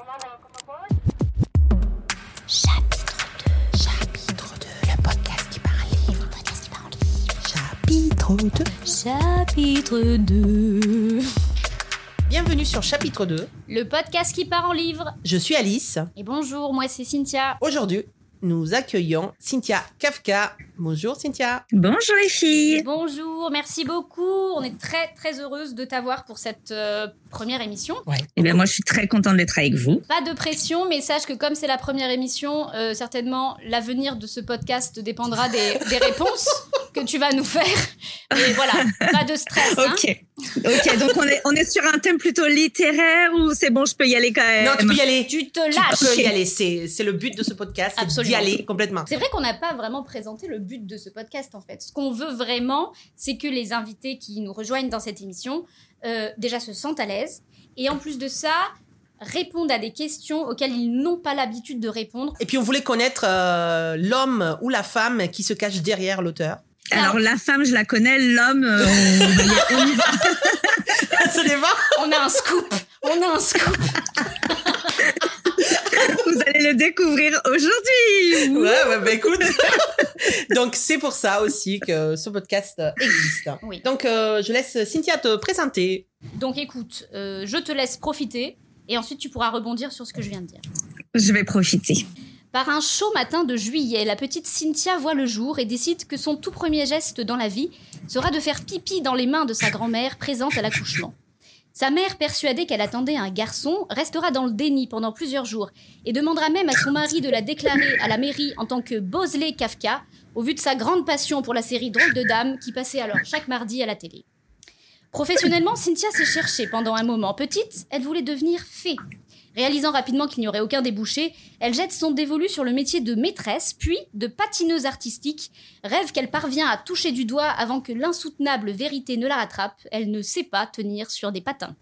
Chapitre 2. Chapitre 2. Le podcast qui parle livre. Le podcast qui parle livre. Chapitre 2. Chapitre 2. Bienvenue sur chapitre 2. Le podcast qui part en livre. Je suis Alice. Et bonjour, moi c'est Cynthia. Aujourd'hui, nous accueillons Cynthia Kafka. Bonjour Cynthia. Bonjour les filles. Bonjour, merci beaucoup. On est très très heureuse de t'avoir pour cette euh, première émission. Ouais. Eh bien, moi, je suis très contente d'être avec vous. Pas de pression, mais sache que comme c'est la première émission, euh, certainement l'avenir de ce podcast dépendra des, des réponses que tu vas nous faire. Mais voilà, pas de stress. hein. Ok. Ok, donc on est, on est sur un thème plutôt littéraire ou c'est bon, je peux y aller quand même? Non, tu peux y aller. Tu te Tu lâches. peux y aller. C'est c'est le but de ce podcast, c'est d'y Absolument. aller complètement. C'est vrai qu'on n'a pas vraiment présenté le but de ce podcast en fait. Ce qu'on veut vraiment, c'est que les invités qui nous rejoignent dans cette émission euh, déjà se sentent à l'aise et en plus de ça répondent à des questions auxquelles ils n'ont pas l'habitude de répondre. Et puis on voulait connaître euh, l'homme ou la femme qui se cache derrière l'auteur. Alors, la femme, je la connais, l'homme, euh, on, on y va. On a un scoop, on a un scoop. Le découvrir aujourd'hui. Ouais, ouais, bah écoute. Donc c'est pour ça aussi que ce podcast euh, existe. Oui. Donc euh, je laisse Cynthia te présenter. Donc écoute, euh, je te laisse profiter et ensuite tu pourras rebondir sur ce que je viens de dire. Je vais profiter. Par un chaud matin de juillet, la petite Cynthia voit le jour et décide que son tout premier geste dans la vie sera de faire pipi dans les mains de sa grand-mère présente à l'accouchement. Sa mère, persuadée qu'elle attendait un garçon, restera dans le déni pendant plusieurs jours et demandera même à son mari de la déclarer à la mairie en tant que Bosley Kafka, au vu de sa grande passion pour la série Drôle de Dames qui passait alors chaque mardi à la télé. Professionnellement, Cynthia s'est cherchée pendant un moment. Petite, elle voulait devenir fée. Réalisant rapidement qu'il n'y aurait aucun débouché, elle jette son dévolu sur le métier de maîtresse, puis de patineuse artistique, rêve qu'elle parvient à toucher du doigt avant que l'insoutenable vérité ne la rattrape, elle ne sait pas tenir sur des patins.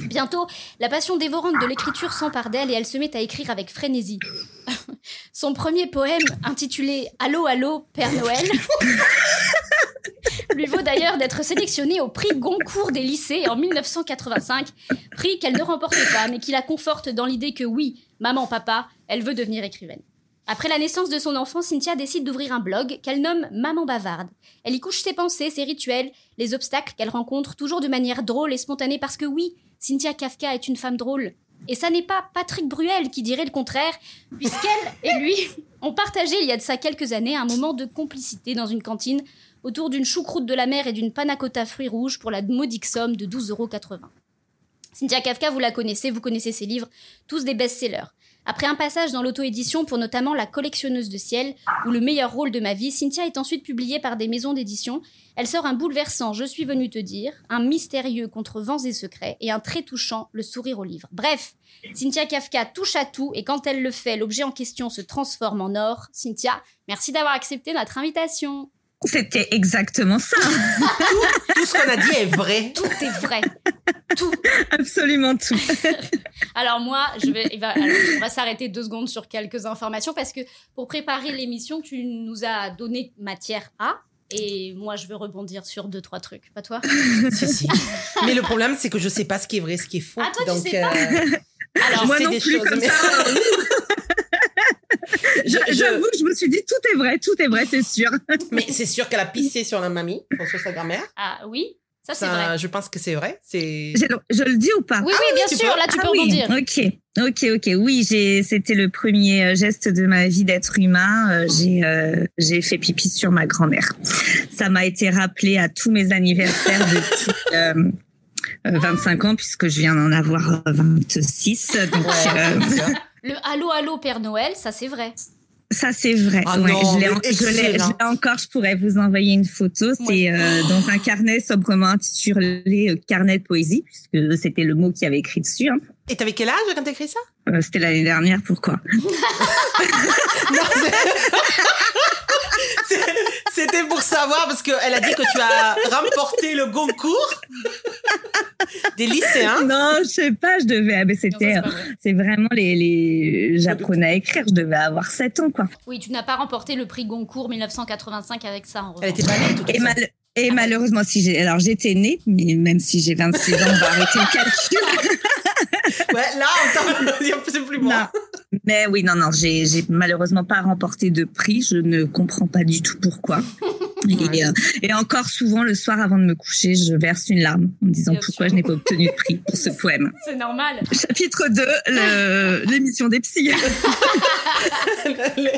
Bientôt, la passion dévorante de l'écriture s'empare d'elle et elle se met à écrire avec frénésie. Son premier poème, intitulé Allô, allô, Père Noël, lui vaut d'ailleurs d'être sélectionnée au prix Goncourt des lycées en 1985, prix qu'elle ne remportait pas, mais qui la conforte dans l'idée que oui, maman, papa, elle veut devenir écrivaine. Après la naissance de son enfant, Cynthia décide d'ouvrir un blog qu'elle nomme Maman bavarde. Elle y couche ses pensées, ses rituels, les obstacles qu'elle rencontre, toujours de manière drôle et spontanée parce que oui, Cynthia Kafka est une femme drôle. Et ça n'est pas Patrick Bruel qui dirait le contraire, puisqu'elle et lui ont partagé il y a de ça quelques années un moment de complicité dans une cantine autour d'une choucroute de la mer et d'une panna cotta fruits rouges pour la modique somme de 12,80 euros. Cynthia Kafka, vous la connaissez, vous connaissez ses livres, tous des best-sellers. Après un passage dans l'auto-édition pour notamment La collectionneuse de ciel ou Le meilleur rôle de ma vie, Cynthia est ensuite publiée par des maisons d'édition. Elle sort un bouleversant Je suis venue te dire, un mystérieux contre vents et secrets et un très touchant Le sourire au livre. Bref, Cynthia Kafka touche à tout et quand elle le fait, l'objet en question se transforme en or. Cynthia, merci d'avoir accepté notre invitation. C'était exactement ça. Tout ce qu'on a dit est vrai. Tout est vrai. Tout. Absolument tout. Alors moi, je vais, alors, on va s'arrêter deux secondes sur quelques informations parce que pour préparer l'émission, tu nous as donné matière à. Et moi, je veux rebondir sur deux, trois trucs. Pas toi? Si, si. Mais le problème, c'est que je sais pas ce qui est vrai, ce qui est faux. Ah, toi, tu Donc, sais pas euh, Alors, Moi non des plus, choses, comme mais- ça. Je- J'avoue que je me suis dit, tout est vrai, tout est vrai, c'est sûr. mais c'est sûr qu'elle a pissé sur la mamie, sur sa grand-mère. ah oui, ça c'est vrai. Je pense que c'est vrai. C'est. Je, je le dis ou pas? Oui, oui, bien tu sûr. peux Là, tu peux Ah oui, rebondir. Ok, ok, ok. Oui, j'ai, c'était le premier euh, geste de ma vie d'être humain. Euh, J'ai, euh, j'ai fait pipi sur ma grand-mère. Ça m'a été rappelé à tous mes anniversaires depuis euh, euh, 25 ans, puisque je viens d'en avoir 26. Donc, Ouais, euh. Le allô, allô, Père Noël, ça c'est vrai. ça, c'est vrai. Ah Ouais, non, je l'ai, en- encore. Je pourrais vous envoyer une photo. C'est Ouais. euh, dans un carnet sobrement intitulé euh, Carnet de poésie, puisque c'était le mot qui avait écrit dessus. hein. Et t'avais quel âge quand t'as écrit ça? Euh, c'était l'année dernière. Pourquoi? Non, c'est- c'est- C'était pour savoir, parce qu'elle a dit que tu as remporté le Goncourt des lycéens. Non, je sais pas, je devais. ah, c'était, c'est pas vrai. c'est vraiment les, les. J'apprenais à écrire, je devais avoir 7 ans, quoi. Oui, tu n'as pas remporté le prix Goncourt 1985 avec ça. En Elle était pas née, tout Et, mal- et malheureusement, si j'ai, alors j'étais née, mais même si j'ai 26 ans, on va arrêter le calcul. Ouais, là, on c'est plus moi. Mais oui, non, non, j'ai malheureusement pas remporté de prix. Je ne comprends pas du tout pourquoi. Et, euh, et, encore souvent, le soir avant de me coucher, je verse une larme en me disant pourquoi je n'ai pas obtenu de prix pour ce poème. C'est normal. Chapitre 2, l'émission des psys.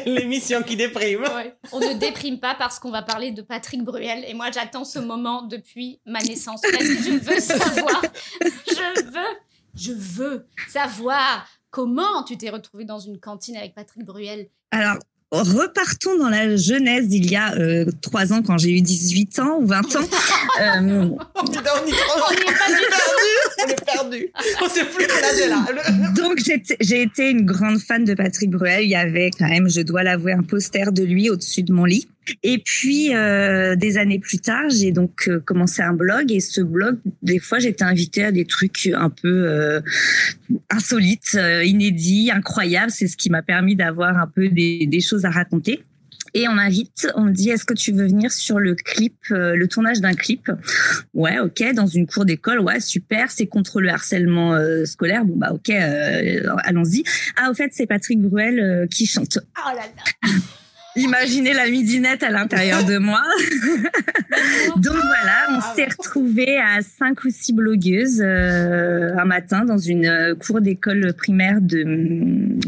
l'émission qui déprime. On ne déprime pas parce qu'on va parler de Patrick Bruel. Et moi, j'attends ce moment depuis ma naissance. Parce que je veux savoir, je veux, je veux savoir comment tu t'es retrouvé dans une cantine avec Patrick Bruel. Alors, repartons dans la jeunesse d'il y a euh, trois ans quand j'ai eu 18 ans ou 20 ans. euh, on, est on, est pas perdu. On plus là, là. Donc j'ai été une grande fan de Patrick Bruel. Il y avait quand même, je dois l'avouer, un poster de lui au-dessus de mon lit. Et puis euh, des années plus tard, j'ai donc euh, commencé un blog et ce blog, des fois, j'étais invitée à des trucs un peu euh, insolites, inédits, incroyables. C'est ce qui m'a permis d'avoir un peu des, choses à raconter. Et on m'invite, on me dit est-ce que tu veux venir sur le clip, le tournage d'un clip? Ouais, ok, dans une cour d'école, ouais, super, c'est contre le harcèlement scolaire. Bon bah ok, allons-y. Ah au fait, c'est Patrick Bruel qui chante. Oh là là. Imaginez la midinette à l'intérieur de moi. Donc voilà, on ah s'est retrouvés à cinq ou six blogueuses euh, un matin dans une euh, cour d'école primaire de,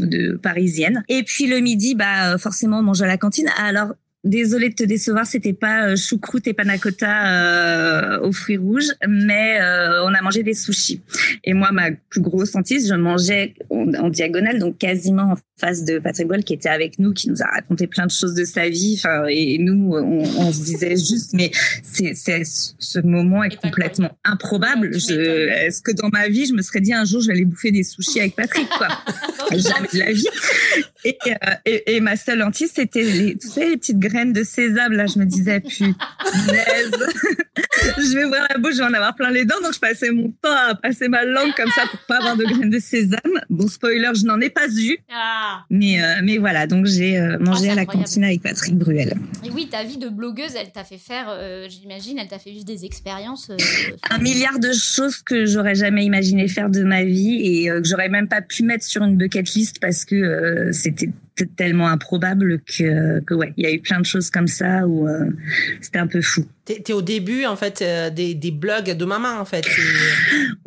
de parisienne. Et puis le midi, bah forcément, on mange à la cantine. Alors Désolée de te décevoir, c'était pas euh, choucroute et panacota euh, aux fruits rouges, mais euh, on a mangé des sushis. Et moi, ma plus grosse hantise, je mangeais en, diagonale, donc quasiment en face de Patrick Boll qui était avec nous, qui nous a raconté plein de choses de sa vie. Enfin, et nous, on, on se disait juste, mais c'est, c'est ce moment est complètement improbable. Je, est-ce que dans ma vie, je me serais dit un jour, je vais aller bouffer des sushis avec Patrick, quoi? Jamais de la vie. Et, euh, et, et, ma seule hantise, c'était les, tu sais, les petites graines de sésame. Là, je me disais, punaise, je vais ouvrir la bouche, je vais en avoir plein les dents. Donc, je passais mon temps à passer ma langue comme ça pour pas avoir de graines de sésame. Bon, spoiler, je n'en ai pas eu. Ah. Mais, euh, mais voilà, donc j'ai euh, mangé oh, à la cantine avec Patrick Bruel. Et oui, ta vie de blogueuse, elle t'a fait faire, j'imagine, elle t'a fait vivre des expériences. Un milliard de choses que j'aurais jamais imaginé faire de ma vie et que j'aurais même pas pu mettre sur une bucket list parce que c'était tellement improbable que, que ouais, il y a eu plein de choses comme ça où euh, c'était un peu fou. T'es es au début en fait euh, des, des, blogs de maman en fait.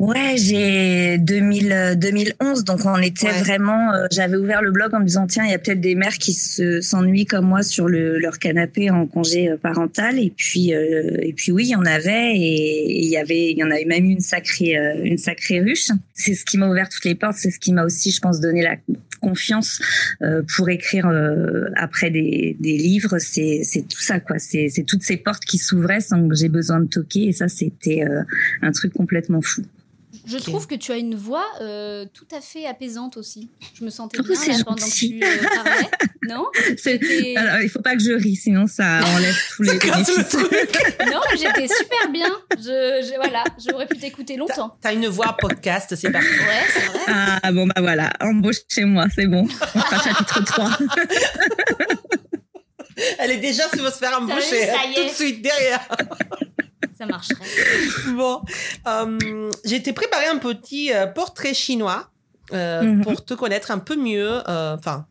Ouais, j'ai 2000 2011 donc on était vraiment. Euh, j'avais ouvert le blog en me disant tiens il y a peut-être des mères qui se s'ennuient comme moi sur le, leur canapé en congé parental et puis et puis oui il y en avait et il y avait il y en avait même une sacrée une sacrée ruche. C'est ce qui m'a ouvert toutes les portes, c'est ce qui m'a aussi je pense donné la confiance pour écrire après des, des livres. C'est tout ça quoi. C'est c'est toutes ces portes qui s'ouvraient sans que j'ai besoin de toquer. Et ça, c'était euh, un truc complètement fou. Je trouve que tu as une voix euh, tout à fait apaisante aussi. Je me sentais bien là, pendant que tu euh, parlais. Non? Alors, il faut pas que je rie, sinon ça enlève tous les bénéfices. non, j'étais super bien. Je, voilà, j'aurais pu t'écouter longtemps. T'as une voix podcast, c'est parfait. Ouais, c'est vrai. Ah bon, bah voilà, embauche chez moi, c'est bon. On fera chapitre 3. Elle est déjà se faire embaucher tout de suite derrière. Ça marcherait. Bon, euh, j'ai été préparer un petit euh, portrait chinois euh, mhm. pour te connaître un peu mieux. Enfin.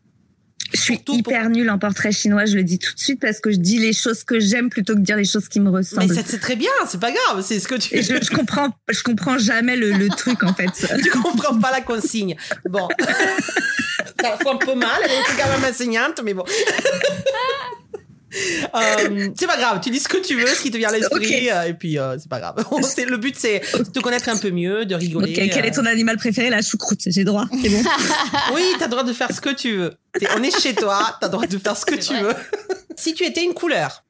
je suis hyper nulle en portrait chinois, je le dis tout de suite parce que je dis les choses que j'aime plutôt que de dire les choses qui me ressemblent. Mais c'est très bien, c'est pas grave, c'est ce que tu. je, je, comprends, je comprends jamais le, le truc en fait. tu comprends pas la consigne. Bon, ça fait un peu mal, elle était quand même enseignante, mais bon. Euh, c'est pas grave, tu dis ce que tu veux, ce qui te vient à l'esprit, euh, et puis euh, c'est pas grave. le but, c'est de te connaître un peu mieux, de rigoler. Quel est ton animal préféré La choucroute, j'ai droit, c'est bon. oui, t'as droit de faire ce que tu veux. on est chez toi, t'as droit de faire ce que tu veux. si tu étais une couleur?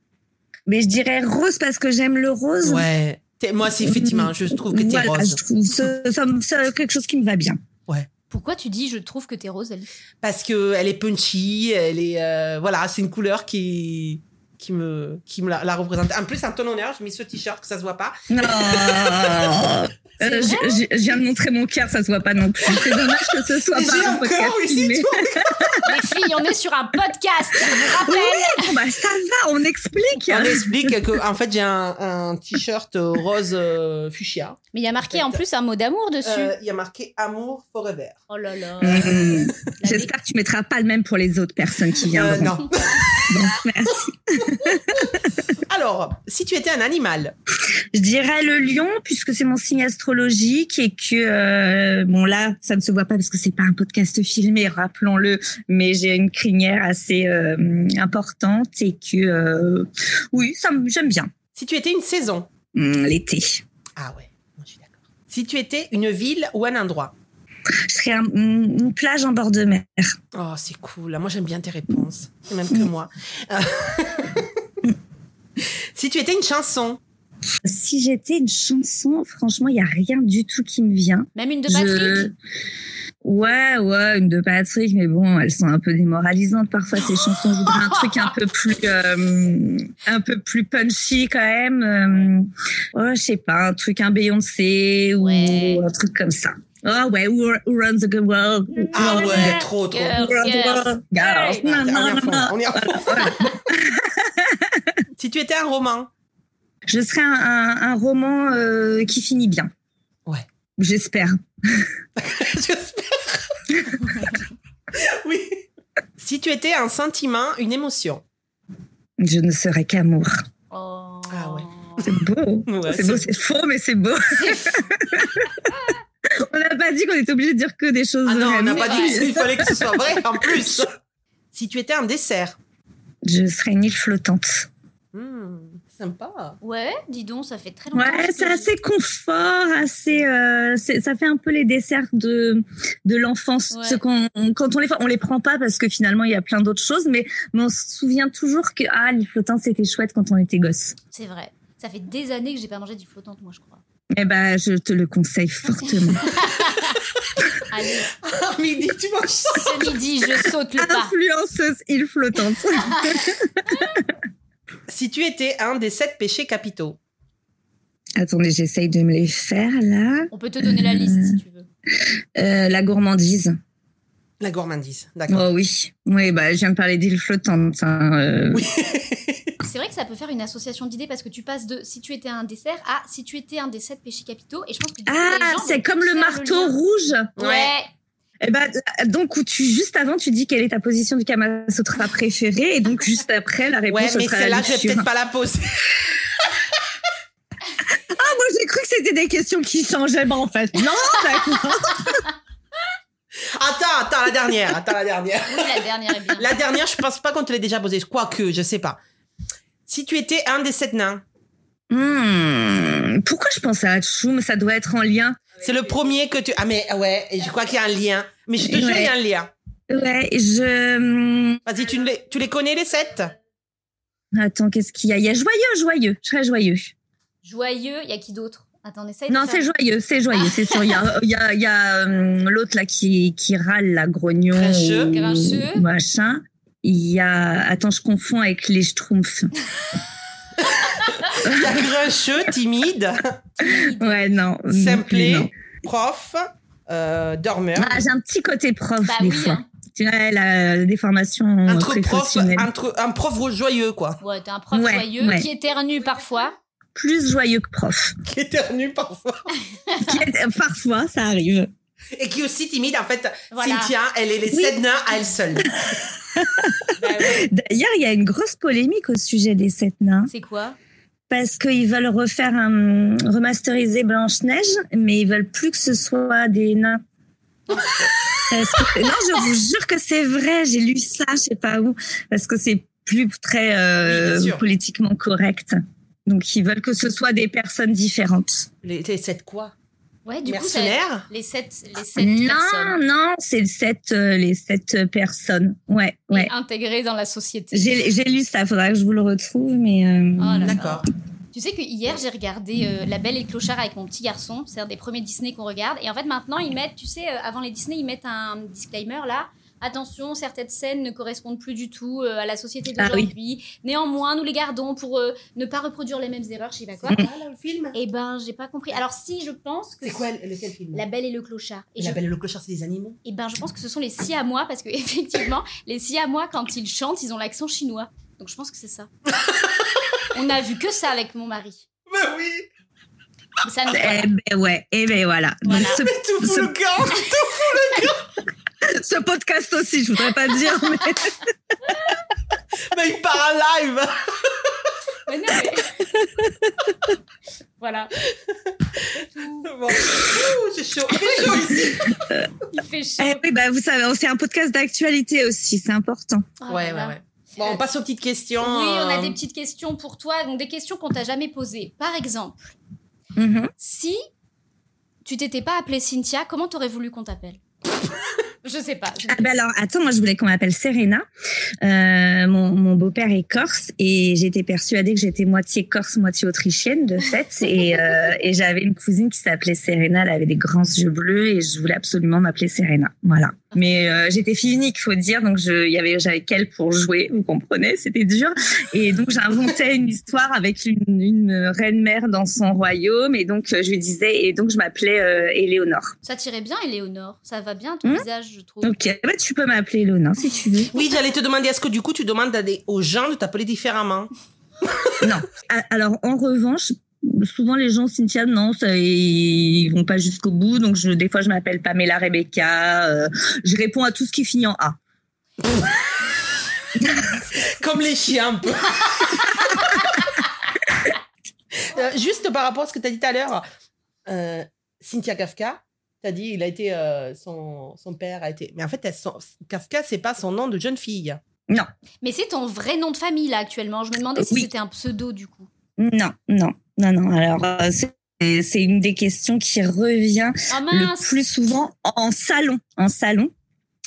Mais je dirais rose parce que j'aime le rose. Ouais. Moi, c'est effectivement, je trouve que t'es voilà, rose. Je trouve ça, c'est quelque chose qui me va bien. Ouais. Pourquoi tu dis je trouve que t'es rose, elle? Parce que elle est punchy, elle est euh, voilà, c'est une couleur qui qui me qui me la, représente. En plus, un ton honneur, j'ai mis ce t-shirt que ça se voit pas. Non. Euh, je, viens de montrer mon cœur, ça se voit pas non plus. C'est dommage que ce soit pas un podcast filmé. Les filles, on est sur un podcast, je vous rappelle. Bon, bah, ça va, on explique. On explique que en fait j'ai un, un t-shirt euh, rose euh, fuchsia. Mais il y a marqué en plus un mot d'amour dessus. Euh, Il y a marqué amour forever. Oh là là. Mmh. J'espère que tu mettras pas le même pour les autres personnes qui Euh, viendront. non. Merci. Alors, si tu étais un animal, Je dirais le lion puisque c'est mon signe astrologique et que euh, bon là ça ne se voit pas parce que c'est pas un podcast filmé rappelons-le mais j'ai une crinière assez euh, importante et que euh, oui ça me- j'aime bien si tu étais une saison? Hum, l'été. Ah ouais, je suis d'accord. Si tu étais une ville ou un endroit? Je serais un- une plage en bord de mer. Oh, c'est cool. Moi, j'aime bien tes réponses. Même que moi. Si tu étais une chanson. Si j'étais une chanson, franchement, il y a rien du tout qui me vient. Même une de Je- Patrick Ouais, ouais, une de Patrick, mais bon, elles sont un peu démoralisantes parfois ces chansons. Je voudrais un truc un peu plus, euh, un peu plus punchy quand même. Euh, ouais, je sais pas, un truc un Beyoncé ou Ouais. un truc comme ça. Oh ouais, who, who runs the world? Ah Who ouais, runs trop, trop. Girls, the girls. world? Girls. Non, on est non, non. On fond. si tu étais un roman. Je serais un, un, un roman euh, qui finit bien. Ouais. J'espère. J'espère. oui. Si tu étais un sentiment, une émotion. Je ne serais qu'amour. Oh. Ah ouais. C'est beau. Ouais, c'est beau, c'est faux, mais c'est beau. on n'a pas dit qu'on était obligé de dire que des choses Ah non, on n'a pas dit qu'il fallait que ce soit vrai en plus. Si tu étais un dessert. Je serais une île flottante. Hmm, sympa. Ouais, dis donc, ça fait très longtemps. Ouais, c'est assez confort, assez. euh, ça fait un peu les desserts de de l'enfance. Ouais. Ce qu'on quand on les on les prend pas parce que finalement il y a plein d'autres choses, mais, mais on se souvient toujours que ah l'île flottante c'était chouette quand on était gosse. C'est vrai. Ça fait des années que j'ai pas mangé d'île flottante, moi, je crois. Eh ben je te le conseille fortement. Allez, Ah, midi, tu manges ça. ce midi, je saute le pas. Influenceuse île flottante. Si tu étais un des sept péchés capitaux. Attendez, j'essaye de me les faire là. On peut te donner la liste si tu veux. Euh, la gourmandise. La gourmandise. D'accord. Oh oui, oui, bah je viens de parler d'île flottante. hein, euh. Oui. C'est vrai que ça peut faire une association d'idées parce que tu passes de si tu étais un dessert à si tu étais un des sept péchés capitaux. Et je pense que Ah, c'est comme le marteau rouge. Ouais. Eh ben, donc où tu juste avant tu dis quelle est ta position du Kama Sutra préférée et donc juste après la réponse Ouais, mais celle-là, je vais peut-être pas la poser. Ah moi j'ai cru que c'était des questions qui changeaient, mais en fait non. d'accord. Attends, attends, la dernière. Attends, la dernière. Oui, la dernière est bien. La dernière, je pense pas qu'on te l'ait déjà posée. Quoique, je sais pas. Si tu étais un des sept nains, Hmm, pourquoi je pense à Hachoum Ça doit être en lien. c'est le premier que tu. Ah, mais ouais, et je crois qu'il y a un lien. Mais je te jure, il y a un lien. Ouais, je. hmm, Vas-y, tu les, tu les connais, les sept? Attends, qu'est-ce qu'il y a? Il y a joyeux, joyeux. Je serais joyeux. Joyeux, il y a qui d'autre? Attends, essaye de Non, faire- c'est joyeux, c'est joyeux, c'est sûr. Il y a, il y a, il y a hum, l'autre là qui, qui râle, la grognon. Grincheux. ou Grincheux. Machin. Il y a. Attends, je confonds avec les Schtroumpfs. Il y a grincheux, timide, Ouais, non. simplé, non. prof, euh, dormeur. Ah, j'ai un petit côté prof Bah des oui, fois. hein. Tu vois, la déformation Entre prof, entre un prof joyeux, quoi. Ouais, t'es un prof Ouais, joyeux ouais. qui éternue parfois. Plus joyeux que prof. Qui éternue parfois. Qui est- Parfois, ça arrive. Et qui est aussi timide. En fait, Voilà. Cynthia, elle est les Oui. sept nains à elle seule. D'ailleurs, il y a une grosse polémique au sujet des sept nains. C'est quoi? Parce qu'ils veulent refaire un remasteriser Blanche-Neige, mais ils veulent plus que ce soit des nains. Parce que- non, je vous jure que c'est vrai. J'ai lu ça, je sais pas où, parce que c'est plus très euh, Oui, politiquement correct. Donc, ils veulent que ce soit des personnes différentes. Les, les sept quoi? Ouais, du coup, les sept, les sept Non, personnes non, c'est le sept, euh, les sept personnes. Ouais, ouais. intégrées dans la société. J'ai lu ça. Faudra que je vous le retrouve, mais. euh, Oh. D'accord. Tu sais que hier j'ai regardé euh, La Belle et le Clochard avec mon petit garçon. C'est un des premiers Disney qu'on regarde. Et en fait maintenant ils mettent, tu sais, euh, avant les Disney ils mettent un disclaimer là. Attention, certaines scènes ne correspondent plus du tout euh, à la société Ah oui. d'aujourd'hui. Néanmoins, nous les gardons pour euh, ne pas reproduire les mêmes erreurs, je sais pas quoi. Ah, là, le film? Eh ben, j'ai pas compris. Alors si, je pense que C'est quoi le- lequel film? La Belle et le Clochard. Et La je Belle et le Clochard, c'est des animaux? Eh ben, je pense que ce sont les Siamois parce que effectivement, les Siamois quand ils chantent, ils ont l'accent chinois. Donc je pense que c'est ça. On a vu que ça avec mon mari. Bah oui Mais ça nous Eh ben ouais, et ben voilà. Donc, Voilà. ce, Tout fout Ce- le camp ce podcast aussi, je voudrais pas dire, mais Mais il part en live Mais non, mais- voilà. Bon. Ouh, J'ai chaud. Il fait chaud ici Il fait chaud. Eh oui, bah, vous savez, c'est un podcast d'actualité aussi, c'est important. Ah, Ouais, ouais, voilà. ouais. Bon, on passe aux petites questions. Oui, on a des petites questions pour toi, donc des questions qu'on t'a jamais posées. Par exemple, Mhm. si tu t'étais pas appelée Cynthia, comment t'aurais voulu qu'on t'appelle? Je sais pas. je- Ah ben alors, attends, moi je voulais qu'on m'appelle Serena. Euh, mon mon beau-père est corse et j'étais persuadée que j'étais moitié corse, moitié autrichienne de fait. Et, euh, et j'avais une cousine qui s'appelait Serena, elle avait des grands yeux bleus et je voulais absolument m'appeler Serena. Voilà. Mais euh, j'étais fille unique, faut dire, donc je, il y avait, j'avais qu'elle pour jouer, vous comprenez, c'était dur. Et donc j'inventais une histoire avec une, une reine-mère dans son royaume et donc je lui disais, et donc je m'appelais euh, Éléonore. Ça tirait bien, Éléonore. Ça va bien ton Hmm visage, je trouve. Ok, bah, tu peux m'appeler Éléonore si tu veux. Oui, j'allais te demander, est-ce que du coup tu demandes aux gens de t'appeler différemment? Non. Alors, en revanche, souvent les gens, Cynthia, non, ça, ils vont pas jusqu'au bout. Donc, je, des fois, je m'appelle Pamela Rebecca. euh, je réponds à tout ce qui finit en A. Comme les chiens un peu. Euh, juste par rapport à ce que tu as dit tout à l'heure, euh, Cynthia Kafka, tu as dit il a été euh, son, son père a été mais en fait elle- son- Kafka c'est pas son nom de jeune fille. Mais c'est ton vrai nom de famille, là, actuellement. Je me demandais si Oui. c'était un pseudo, du coup. Non, non, non, non. Alors, euh, c'est une des questions qui revient Ah le plus souvent en salon. En salon,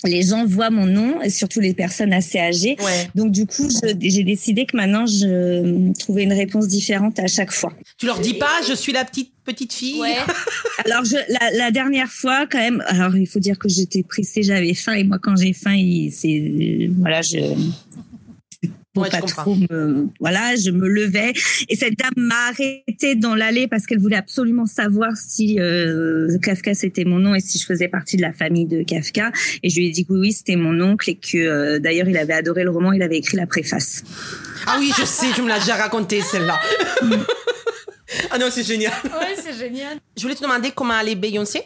les gens voient mon nom, et surtout les personnes assez âgées. Ouais. Donc, du coup, j'ai décidé que maintenant, je euh, trouvais une réponse différente à chaque fois. Tu leur dis pas je suis la petite petite fille. Ouais. Alors je, la, la dernière fois quand même, alors il faut dire que j'étais pressée, j'avais faim et moi quand j'ai faim, c'est voilà, je Ouais, pas trop me voilà, je me levais et cette dame m'a arrêtée dans l'allée parce qu'elle voulait absolument savoir si euh, Kafka c'était mon nom et si je faisais partie de la famille de Kafka et je lui ai dit que oui, oui c'était mon oncle et que euh, d'ailleurs il avait adoré le roman, il avait écrit la préface. Ah oui, je sais, tu me l'as déjà raconté celle-là. ah non, c'est génial. Ouais, c'est génial. Je voulais te demander comment allait Beyoncé.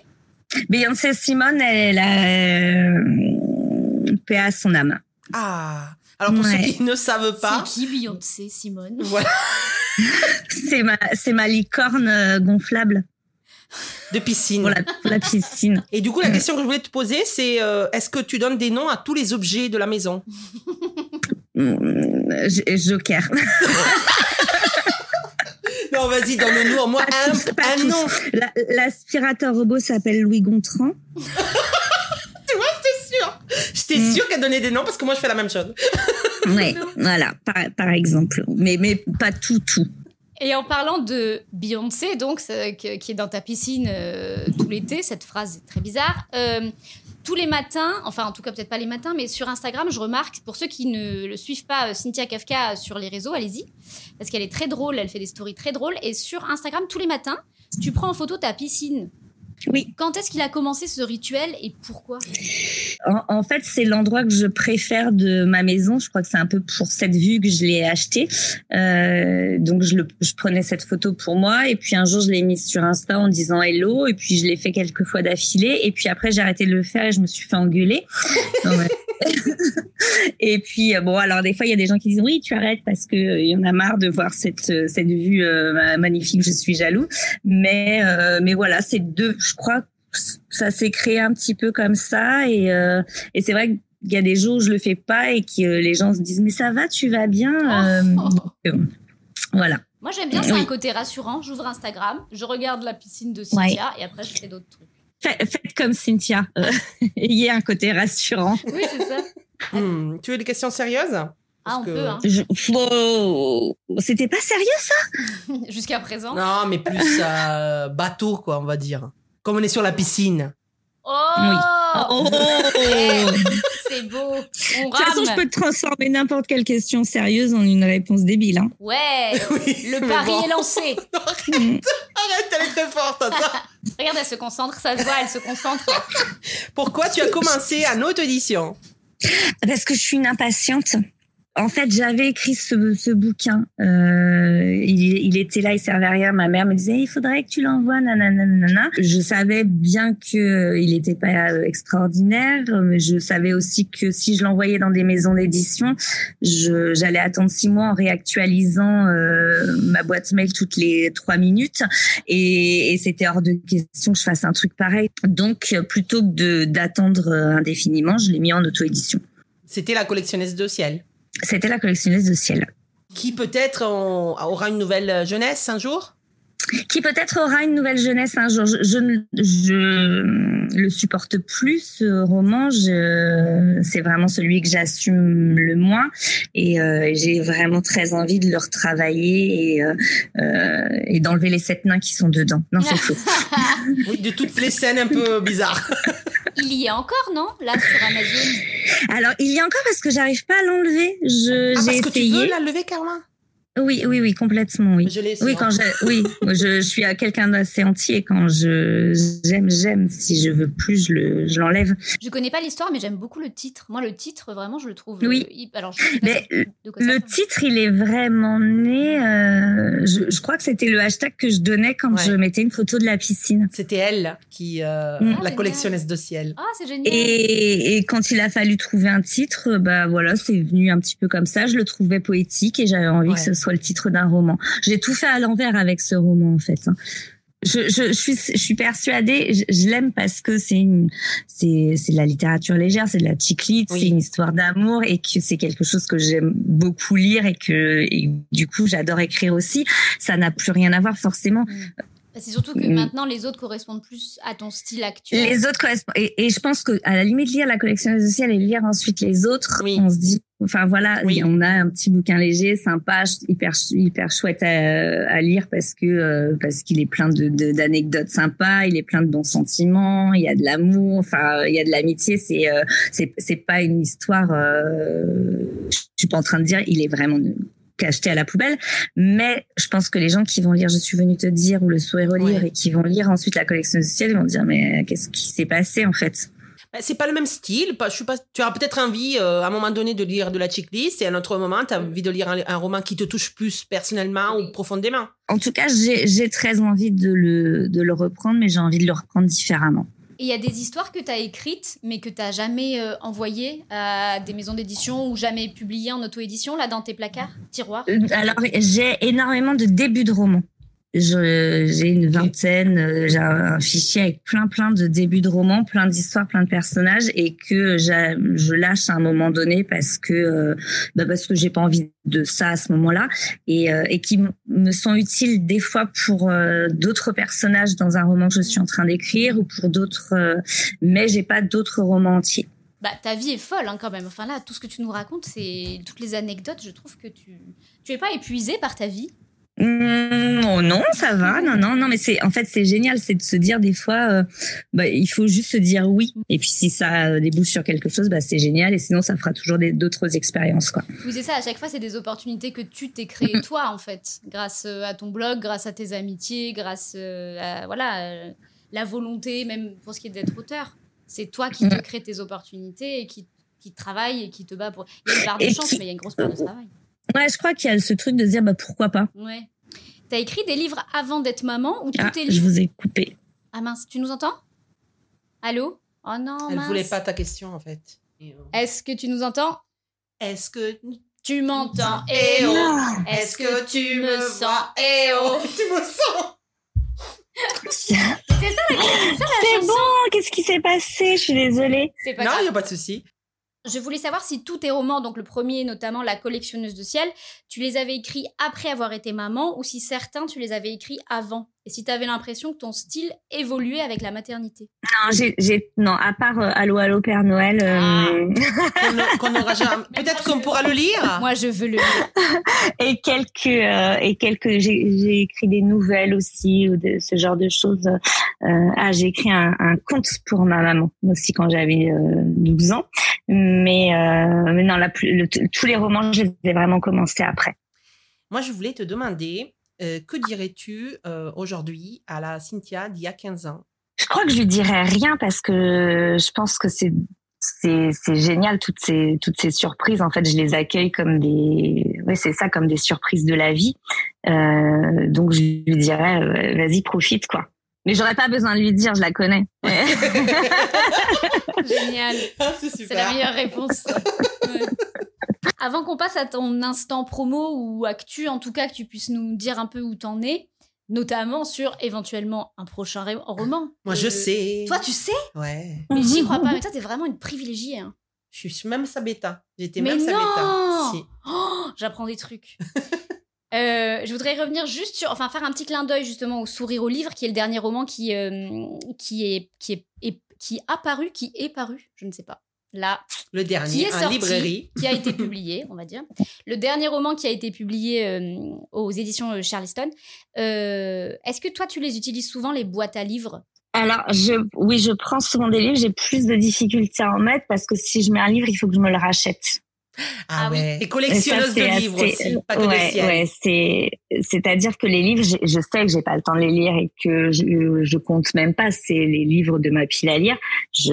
Beyoncé Simone, elle a euh, paix à son âme. Ah. Alors pour Ouais. ceux qui ne savent pas, C'est qui Beyoncé, Simone? Voilà, C'est ma, c'est ma licorne euh, gonflable de piscine. pour la, pour la piscine. Et du coup, la question que je voulais te poser, c'est euh, est-ce que tu donnes des noms à tous les objets de la maison? Mm, Joker. Non, vas-y, donne-nous au moins un, tous, pas un tous. nom. La- L'aspirateur robot s'appelle Louis Gontran. J'étais sûre. J'étais Mm. sûre qu'elle donnait des noms parce que moi, je fais la même chose. Ouais, voilà, par, par exemple. Mais, mais pas tout, tout. Et en parlant de Beyoncé, donc, qui est dans ta piscine euh, tout l'été, cette phrase est très bizarre. euh, tous les matins, enfin en tout cas peut-être pas les matins, mais sur Instagram, je remarque, pour ceux qui ne le suivent pas, euh, Cynthia Kafka sur les réseaux, allez-y, parce qu'elle est très drôle, elle fait des stories très drôles. Et sur Instagram, tous les matins, tu prends en photo ta piscine. Oui. Quand est-ce qu'il a commencé ce rituel et pourquoi? En, en fait, c'est l'endroit que je préfère de ma maison. Je crois que c'est un peu pour cette vue que je l'ai acheté. Euh, donc, je, le, je prenais cette photo pour moi. Et puis, un jour, je l'ai mise sur Insta en disant hello. Et puis, je l'ai fait quelques fois d'affilée. Et puis, après, j'ai arrêté de le faire et je me suis fait engueuler. Non, et puis, euh, bon, alors, des fois, il y a des gens qui disent oui, tu arrêtes parce que euh, il y en a marre de voir cette, euh, cette vue euh, magnifique. Je suis jaloux. Mais, euh, mais voilà, c'est deux, je crois, ça s'est créé un petit peu comme ça et, euh, et c'est vrai qu'il y a des jours où je le fais pas et que euh, les gens se disent mais ça va, tu vas bien. euh, euh, voilà. Moi j'aime bien, c'est Oui. un côté rassurant. J'ouvre Instagram, je regarde la piscine de Cynthia et après je fais d'autres trucs. Fait- Faites comme Cynthia. Euh, Ayez un côté rassurant. Oui, c'est ça. Hmm, Tu veux des questions sérieuses? Ah, on que- peut, hein. Je-. C'était pas sérieux ça? Jusqu'à présent. Non, mais plus euh, bateau, quoi, on va dire. Comme on est sur la piscine. Oh Oh, Oh c'est beau. On De toute façon, je peux te transformer n'importe quelle question sérieuse en une réponse débile. Hein. Ouais, Oui, le pari bon. est lancé. Mm. Arrête, elle est très forte. Regarde, elle se concentre, ça se voit, elle se concentre. Pourquoi tu as commencé à notre édition Parce que je suis une impatiente. En fait, j'avais écrit ce, ce bouquin. Euh, il, il était là, il servait à rien. Ma mère me disait, il faudrait que tu l'envoies, nanana, nanana. Je savais bien que euh, il n'était pas euh, extraordinaire, mais je savais aussi que si je l'envoyais dans des maisons d'édition, j'allais attendre six mois en réactualisant euh, ma boîte mail toutes les trois minutes, et, et c'était hors de question que je fasse un truc pareil. Donc, plutôt que d'attendre euh, indéfiniment, je l'ai mis en auto-édition. C'était la collectionneuse de ciel. C'était la collectionneuse de ciel. Qui peut-être aura une nouvelle jeunesse un jour? Qui peut-être aura une nouvelle jeunesse un jour? Je, je le supporte plus, ce roman. C'est vraiment celui que j'assume le moins. Et euh, j'ai vraiment très envie de le retravailler et, euh, euh, et d'enlever les sept nains qui sont dedans. Non, c'est faux. Oui, de toutes les scènes un peu bizarres. Il y est encore, non Là, sur Amazon? Alors, il y a encore parce que j'arrive pas à l'enlever. Je, Ah, j'ai parce que tu veux essayé. la lever, Carmin Oui, oui, oui, complètement, oui. Je l'ai Oui, sur- quand je, oui, je, je suis à quelqu'un d'assez entier. Quand je j'aime, j'aime. Si je veux plus, je le, je l'enlève. Je connais pas l'histoire, mais j'aime beaucoup le titre. Moi, le titre, vraiment, je le trouve. Oui. euh, Alors, je Mais de quoi Le titre, il est vraiment né. euh, je, je crois que c'était le hashtag que je donnais quand Ouais. je mettais une photo de la piscine. C'était elle qui, euh, Mm. la génial. collectionneuse de ciel. Ah, c'est génial. Et, et quand il a fallu trouver un titre, bah voilà, c'est venu un petit peu comme ça. Je le trouvais poétique et j'avais envie Ouais. que ce soit le titre d'un roman. J'ai tout fait à l'envers avec ce roman en fait. hein. Je, je, je suis, je suis persuadée, je, je l'aime parce que c'est une, c'est, c'est de la littérature légère, c'est de la chick Oui. c'est une histoire d'amour et que c'est quelque chose que j'aime beaucoup lire et que, et du coup, j'adore écrire aussi. Ça n'a plus rien à voir forcément. C'est surtout que Mm. maintenant, les autres correspondent plus à ton style actuel. Les autres correspondent. Et, et je pense que à la limite lire la collectionneuse de ciel et lire ensuite les autres, Oui. on se dit, enfin voilà, Oui. on a un petit bouquin léger, sympa, hyper hyper chouette à, à lire parce que euh, parce qu'il est plein de de- d'anecdotes sympas, il est plein de bons sentiments, il y a de l'amour, enfin il y a de l'amitié. C'est euh, c'est c'est pas une histoire. Euh, je suis pas en train de dire, il est vraiment acheté à la poubelle. Mais je pense que les gens qui vont lire Je suis venue te dire ou Le sourire au lire Ouais. et qui vont lire ensuite La collection sociale, ils vont dire Mais qu'est-ce qui s'est passé en fait? Bah, c'est pas le même style. Pas, je suis pas, tu as peut-être envie, euh, à un moment donné, de lire de la checklist et à un autre moment, tu as envie de lire un, un roman qui te touche plus personnellement ou profondément. En tout cas, j'ai j'ai très envie de le, de le reprendre, mais j'ai envie de le reprendre différemment. Et il y a des histoires que tu as écrites, mais que tu n'as jamais euh, envoyées à des maisons d'édition ou jamais publiées en auto-édition, là, dans tes placards, tiroirs? Euh, Alors, j'ai énormément de débuts de romans. J'ai une vingtaine, euh, j'ai un fichier avec plein plein de débuts de romans, plein d'histoires, plein de personnages et que je lâche à un moment donné parce que euh, bah parce que j'ai pas envie de ça à ce moment-là et, euh, et qui me sont utiles des fois pour d'autres personnages dans un roman que je suis en train d'écrire ou pour d'autres, mais j'ai pas d'autres romans entiers. Bah, ta vie est folle hein, quand même. Enfin là, tout ce que tu nous racontes, c'est toutes les anecdotes. Je trouve que tu tu es pas épuisé par ta vie. Mmh, oh non, ça va. Non, non, non, mais c'est en fait c'est génial, c'est de se dire des fois, euh, bah, il faut juste se dire oui. Et puis si ça débouche sur quelque chose, bah, c'est génial. Et sinon, ça fera toujours d'autres expériences, quoi. Oui, c'est ça. À chaque fois, c'est des opportunités que tu t'es créées toi, en fait, grâce euh, à ton blog, grâce à tes amitiés, grâce euh, à voilà euh, la volonté, même pour ce qui est d'être auteur. C'est toi qui te Mm. crées tes opportunités et qui qui travaille et qui te bat pour. Il y a une part de chance, qui- mais il y a une grosse part de travail. Ouais, je crois qu'il y a ce truc de se dire bah pourquoi pas. Ouais. T'as écrit des livres avant d'être maman ou tous Ah, tes je vous ai coupé. Ah mince, tu nous entends? Allô? Oh non, Elle mince. voulait pas ta question, en fait. Euh, Est-ce que tu nous entends? Est-ce que Tu m'entends? Eh oh Est-ce que tu me sens? Eh oh Tu me sens C'est ça la, ça la c'est bon. Qu'est-ce qui s'est passé? Je suis désolée. Pas Non, il n'y a pas de souci. Je voulais savoir si tous tes romans, donc le premier notamment La collectionneuse de ciel, tu les avais écrits après avoir été maman ou si certains tu les avais écrits avant? Et si tu avais l'impression que ton style évoluait avec la maternité. Non, j'ai, j'ai, non, à part euh, Allô, Allô, Père Noël. euh, Ah. Jamais- Peut-être qu'on pourra le lire. Moi, je veux le lire. et quelques, euh, et quelques, j'ai, écrit des nouvelles aussi, ou de ce genre de choses. Euh, ah, j'ai écrit un, un conte pour ma maman aussi quand j'avais euh, 12 ans. Mais, euh, mais non, la, plus- le- tous les romans, je les ai vraiment commencés après. Moi, je voulais te demander, euh, que dirais-tu euh, aujourd'hui à la Cynthia d'il y a 15 ans? Je crois que je lui dirais rien parce que je pense que c'est c'est c'est génial toutes ces toutes ces surprises en fait je les accueille comme des ouais c'est ça comme des surprises de la vie euh, donc je lui dirais vas-y profite quoi mais j'aurais pas besoin de lui dire je la connais. Génial. Ah, C'est C'est la meilleure réponse. Ouais. Avant qu'on passe à ton instant promo ou actu, en tout cas que tu puisses nous dire un peu où t'en es, notamment sur éventuellement un prochain roman. Moi, je Euh, sais. Toi, tu sais? Ouais. Mais j'y crois pas. Mais toi, t'es vraiment une privilégiée. hein. Je suis même sa bêta. J'étais Mais même sa non bêta. Si. Oh, J'apprends des trucs. Euh, je voudrais revenir juste sur, enfin, faire un petit clin d'œil justement au Sourire au livre, qui est le dernier roman qui, euh, qui est, qui est, est- qui a paru, qui est paru, je ne sais pas. Là, Le qui dernier, est en sorti, librairie. qui a été publié, on va dire. Le dernier roman qui a été publié euh, aux éditions euh, Charleston. Euh, Est-ce que toi, tu les utilises souvent, les boîtes à livres? Alors je oui je prends souvent des livres j'ai plus de difficultés à en mettre parce que si je mets un livre il faut que je me le rachète Ah, Ah oui. ouais. Et ça, collectionneuse c'est de livres aussi, pas que ouais, des siennes. ouais, c'est, c'est-à-dire que les livres, je sais que j'ai pas le temps de les lire et que je, je compte même pas. C'est les livres de ma pile à lire. Je,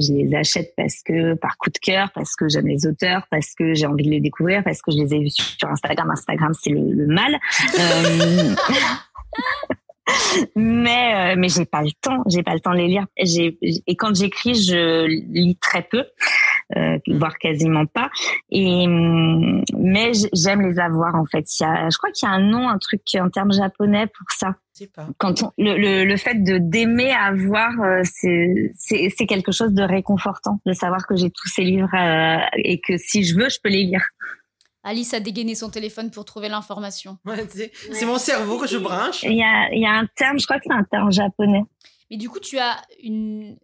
je les achète parce que par coup de cœur, parce que j'aime les auteurs, parce que j'ai envie de les découvrir, parce que je les ai vus sur Instagram. Instagram, c'est le, le mal. Euh, mais euh, mais j'ai pas le temps, j'ai pas le temps de les lire. J'ai et quand j'écris, je lis très peu, voire quasiment pas. Et hum, mais j'aime les avoir en fait. Il y a, je crois qu'il y a un nom, un truc en termes japonais pour ça. Je sais pas. Quand on, le, le le fait de d'aimer avoir, euh, c'est c'est c'est quelque chose de réconfortant de savoir que j'ai tous ces livres euh, et que si je veux, je peux les lire. Alice a dégainé son téléphone pour trouver l'information. Ouais, c'est c'est mon cerveau que je branche. Il y a il y a un terme, je crois que c'est un terme japonais. Mais du coup, tu as, une,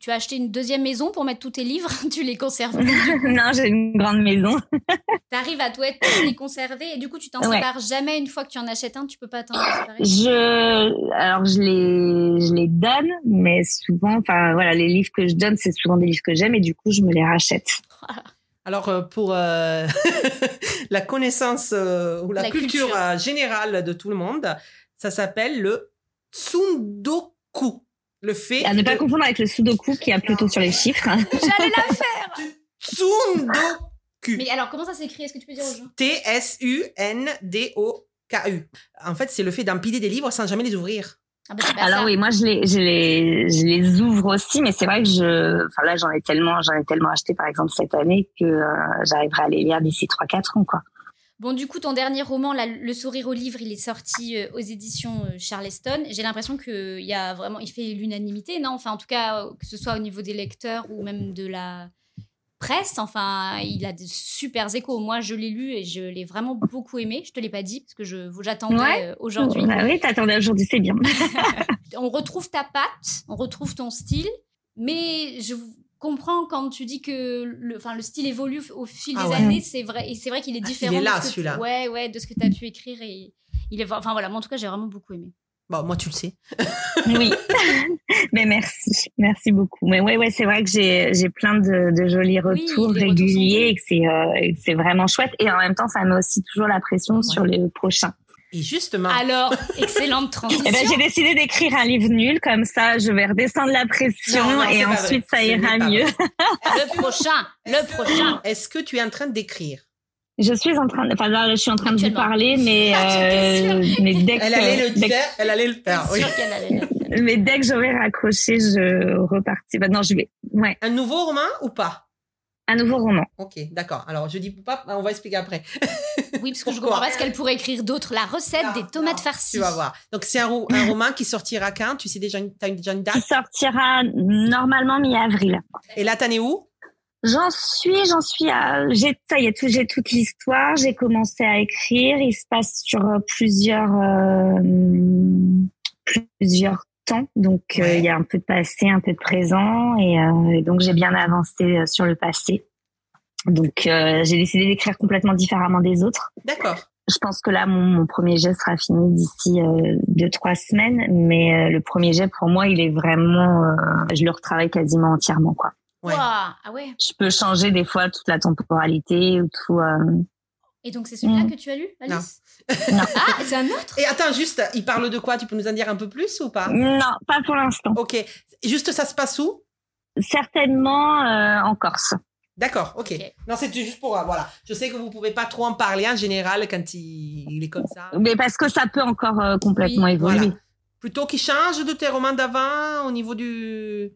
tu as acheté une deuxième maison pour mettre tous tes livres Tu les conserves non, j'ai une grande maison. Tu arrives à toi tous les conserver et du coup, tu t'en Ouais. sépares jamais une fois que tu en achètes un, tu peux pas t'en séparer. Je, alors je les, je les donne, mais souvent, enfin voilà, les livres que je donne, c'est souvent des livres que j'aime et du coup, je me les rachète. Alors, euh, pour euh, la connaissance euh, ou la, La culture, culture. générale de tout le monde, ça s'appelle le tsundoku. Le fait À ne pas de confondre avec le sudoku qui a plutôt sur les chiffres. J'allais la faire tsundoku. Mais alors, comment ça s'écrit? Est-ce que tu peux dire aux gens? T-S-U-N-D-O-K-U. En fait, c'est le fait d'empiler des livres sans jamais les ouvrir. ah bah, Alors ça. oui, moi je les, je les, je les ouvre aussi, mais c'est vrai que je, enfin là j'en ai tellement, j'en ai tellement acheté par exemple cette année que euh, j'arriverai à les lire d'ici 3-4 ans quoi. Bon, du coup, ton dernier roman, là, Le Sourire au livre, il est sorti euh, aux éditions euh, Charleston. J'ai l'impression qu'il y a vraiment, il fait l'unanimité, non? Enfin, en tout cas, euh, que ce soit au niveau des lecteurs ou même de la presse, enfin, il a de super échos. Moi, je l'ai lu et je l'ai vraiment beaucoup aimé. Je te l'ai pas dit parce que je, j'attendais Ouais. aujourd'hui. Bah oui, t'attendais aujourd'hui, c'est bien. on retrouve ta patte, on retrouve ton style, mais je comprends quand tu dis que le, enfin, le style évolue au fil Ah des ouais. années, c'est vrai, et c'est vrai qu'il est Ah, différent. il est de là, ce que- celui-là. Ouais, ouais, de ce que tu as pu écrire et il est, enfin voilà, moi en tout cas j'ai vraiment beaucoup aimé. Bon, moi, tu le sais. Oui, mais merci, merci beaucoup. Mais ouais, ouais, c'est vrai que j'ai j'ai plein de, de jolis Oui, retours les retours sont réguliers bons. et que c'est euh, et que c'est vraiment chouette. Et en même temps, ça met aussi toujours la pression sur les prochains. Et justement, Alors, excellente transition. Eh ben, j'ai décidé d'écrire un livre nul, comme ça, je vais redescendre la pression Non, non, c'est et ensuite ça ira mieux. le prochain, le prochain. est-ce que tu es en train d'écrire? Je suis en train, de, enfin là, je suis en train de vous parler, mais Ah, euh, mais dès que, Elle allait le dès que- faire, elle allait le faire. oui. Sûr qu'elle allait le faire. mais dès que j'aurai raccroché, je repartis. Bah, non, je vais. Ouais, Un nouveau roman ou pas? Un nouveau roman. Ok, d'accord. Alors, je dis pas, on va expliquer après. Oui, parce que je comprends pas ce qu'elle pourrait écrire d'autre. La recette Non, des tomates non, farcies. Tu vas voir. Donc, c'est un, ro- un roman qui sortira quand? Tu sais déjà, une- t'as une- déjà une Qui date sortira normalement mi-avril. Et là, t'en es où? J'en suis, j'en suis à, j'ai, ça y est, tout, j'ai toute l'histoire, j'ai commencé à écrire, il se passe sur euh, plusieurs, euh, plusieurs temps, donc euh, Ouais. il y a un peu de passé, un peu de présent, et, euh, et donc j'ai bien avancé euh, sur le passé. Donc euh, j'ai décidé d'écrire complètement différemment des autres. D'accord. Je pense que là, mon, mon premier jet sera fini d'ici euh, deux, trois semaines, mais euh, le premier jet, pour moi, il est vraiment, euh, je le retravaille quasiment entièrement, quoi. Ouais. Ah ouais. Je peux changer des fois toute la temporalité ou tout. euh, Et donc c'est celui-là Mm. que tu as lu, Alice? Non. Ah, c'est un autre? Et attends, juste, il parle de quoi? Tu peux nous en dire un peu plus ou pas? Non, pas pour l'instant. Ok. Juste, ça se passe où? Certainement euh, en Corse. D'accord, ok. Ok. Non, c'est juste pour. euh, voilà. Je sais que vous pouvez pas trop en parler en général quand il, il est comme ça. Mais parce que ça peut encore euh, complètement Oui, évoluer. Voilà. Plutôt qu'il change de tes romans d'avant au niveau du,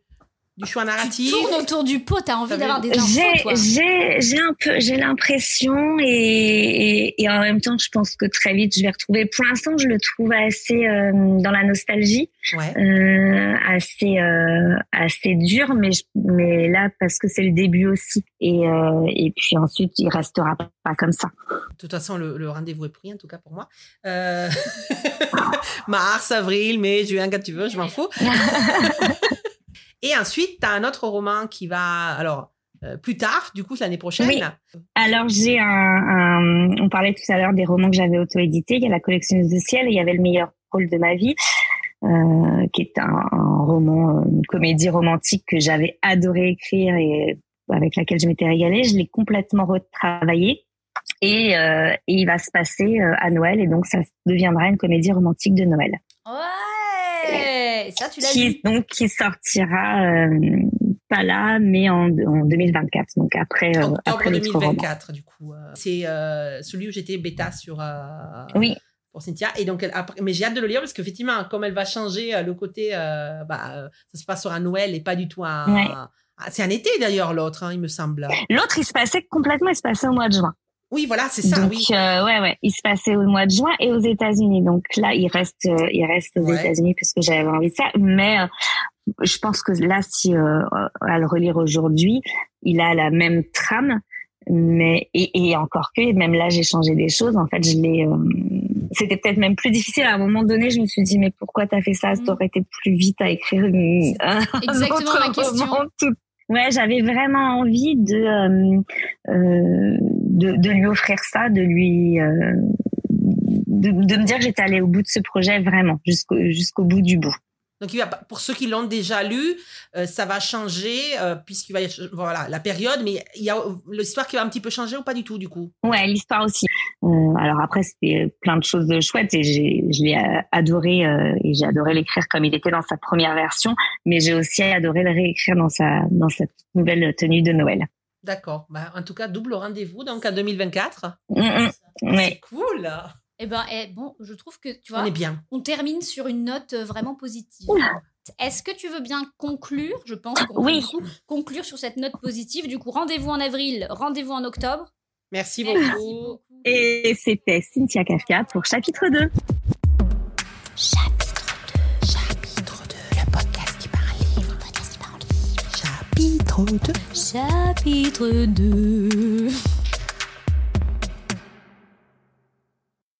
du choix Tu narratif. tournes autour du pot, t'as envie d'avoir des infos, J'ai, j'ai, j'ai un peu, j'ai l'impression et, et, et en même temps, je pense que très vite, je vais retrouver. Pour l'instant, je le trouve assez euh, dans la nostalgie, Ouais. euh, assez, euh, assez dur, mais je- mais là parce que c'est le début aussi. Et euh, et puis ensuite, il restera pas comme ça. De toute façon, le, le rendez-vous est pris, en tout cas pour moi. Euh, Mars, avril, mai, juin, quand tu veux, je m'en fous. Et ensuite, tu as un autre roman qui va. Alors, euh, plus tard, du coup, l'année prochaine. Oui. Alors j'ai un, un- on parlait tout à l'heure des romans que j'avais auto-édités. Il y a la collectionneuse de ciel et il y avait le meilleur rôle de ma vie, euh, qui est un, un roman, une comédie romantique que j'avais adoré écrire et avec laquelle je m'étais régalée. Je l'ai complètement retravaillé. Et, euh, et il va se passer euh, à Noël et donc ça deviendra une comédie romantique de Noël Ouais Ça, tu l'as qui donc qui sortira euh, pas là mais en, en 2024 donc après euh, Octobre après l'autre roman. 2024, du coup. euh, C'est euh, celui où j'étais bêta sur. euh, Oui. Pour Cynthia. Et donc, elle- après, mais j'ai hâte de le lire parce qu'effectivement, comme elle va changer euh, le côté. euh, bah, ça se passe sur un Noël et pas du tout un. Ouais. C'est un été d'ailleurs, l'autre, hein, il me semble. L'autre, il se passait complètement, il se passait au mois de juin. Oui, voilà, c'est ça, Donc, oui. euh, ouais, ouais, il se passait au mois de juin et aux États-Unis. Donc là, il reste, euh, il reste aux Ouais. États-Unis puisque j'avais envie de ça. Mais euh, je pense que là, si euh, à le relire aujourd'hui, il a la même trame, mais et, et encore que même là, j'ai changé des choses. En fait, je l'ai. euh, c'était peut-être même plus difficile. À un moment donné, je me suis dit, mais pourquoi t'as fait ça? Ça Mm. aurait été plus vite à écrire une, un Exactement autre ma question. roman tout- Ouais, j'avais vraiment envie de, euh, euh, de de lui offrir ça, de lui euh, de, de me dire que j'étais allée au bout de ce projet vraiment jusqu'au jusqu'au bout du bout. Donc, il va, pas- pour ceux qui l'ont déjà lu, euh, ça va changer, euh, puisqu'il va y avoir- voilà, la période, mais il y a l'histoire qui va un petit peu changer ou pas du tout, du coup? Ouais, l'histoire aussi. Euh, alors après, c'était plein de choses chouettes et je l'ai adoré et j'ai adoré l'écrire comme il était dans sa première version, mais j'ai aussi adoré le réécrire dans sa dans sa nouvelle tenue de Noël. D'accord. Bah, en tout cas, double rendez-vous, donc en 2024. Mm, mm. Ouais. C'est cool. Eh ben, eh, bon, je trouve que, tu vois, On est bien. on termine sur une note euh, vraiment positive. Oula. Est-ce que tu veux bien conclure? Je pense qu'on Oui. peut conclure sur cette note positive. Du coup, rendez-vous en avril, rendez-vous en octobre. Merci Merci beaucoup. beaucoup. Et c'était Cynthia Kafka pour chapitre 2. Chapitre 2. Chapitre 2. Le podcast qui parle livre. Le podcast qui parle livre. Chapitre 2. Chapitre 2.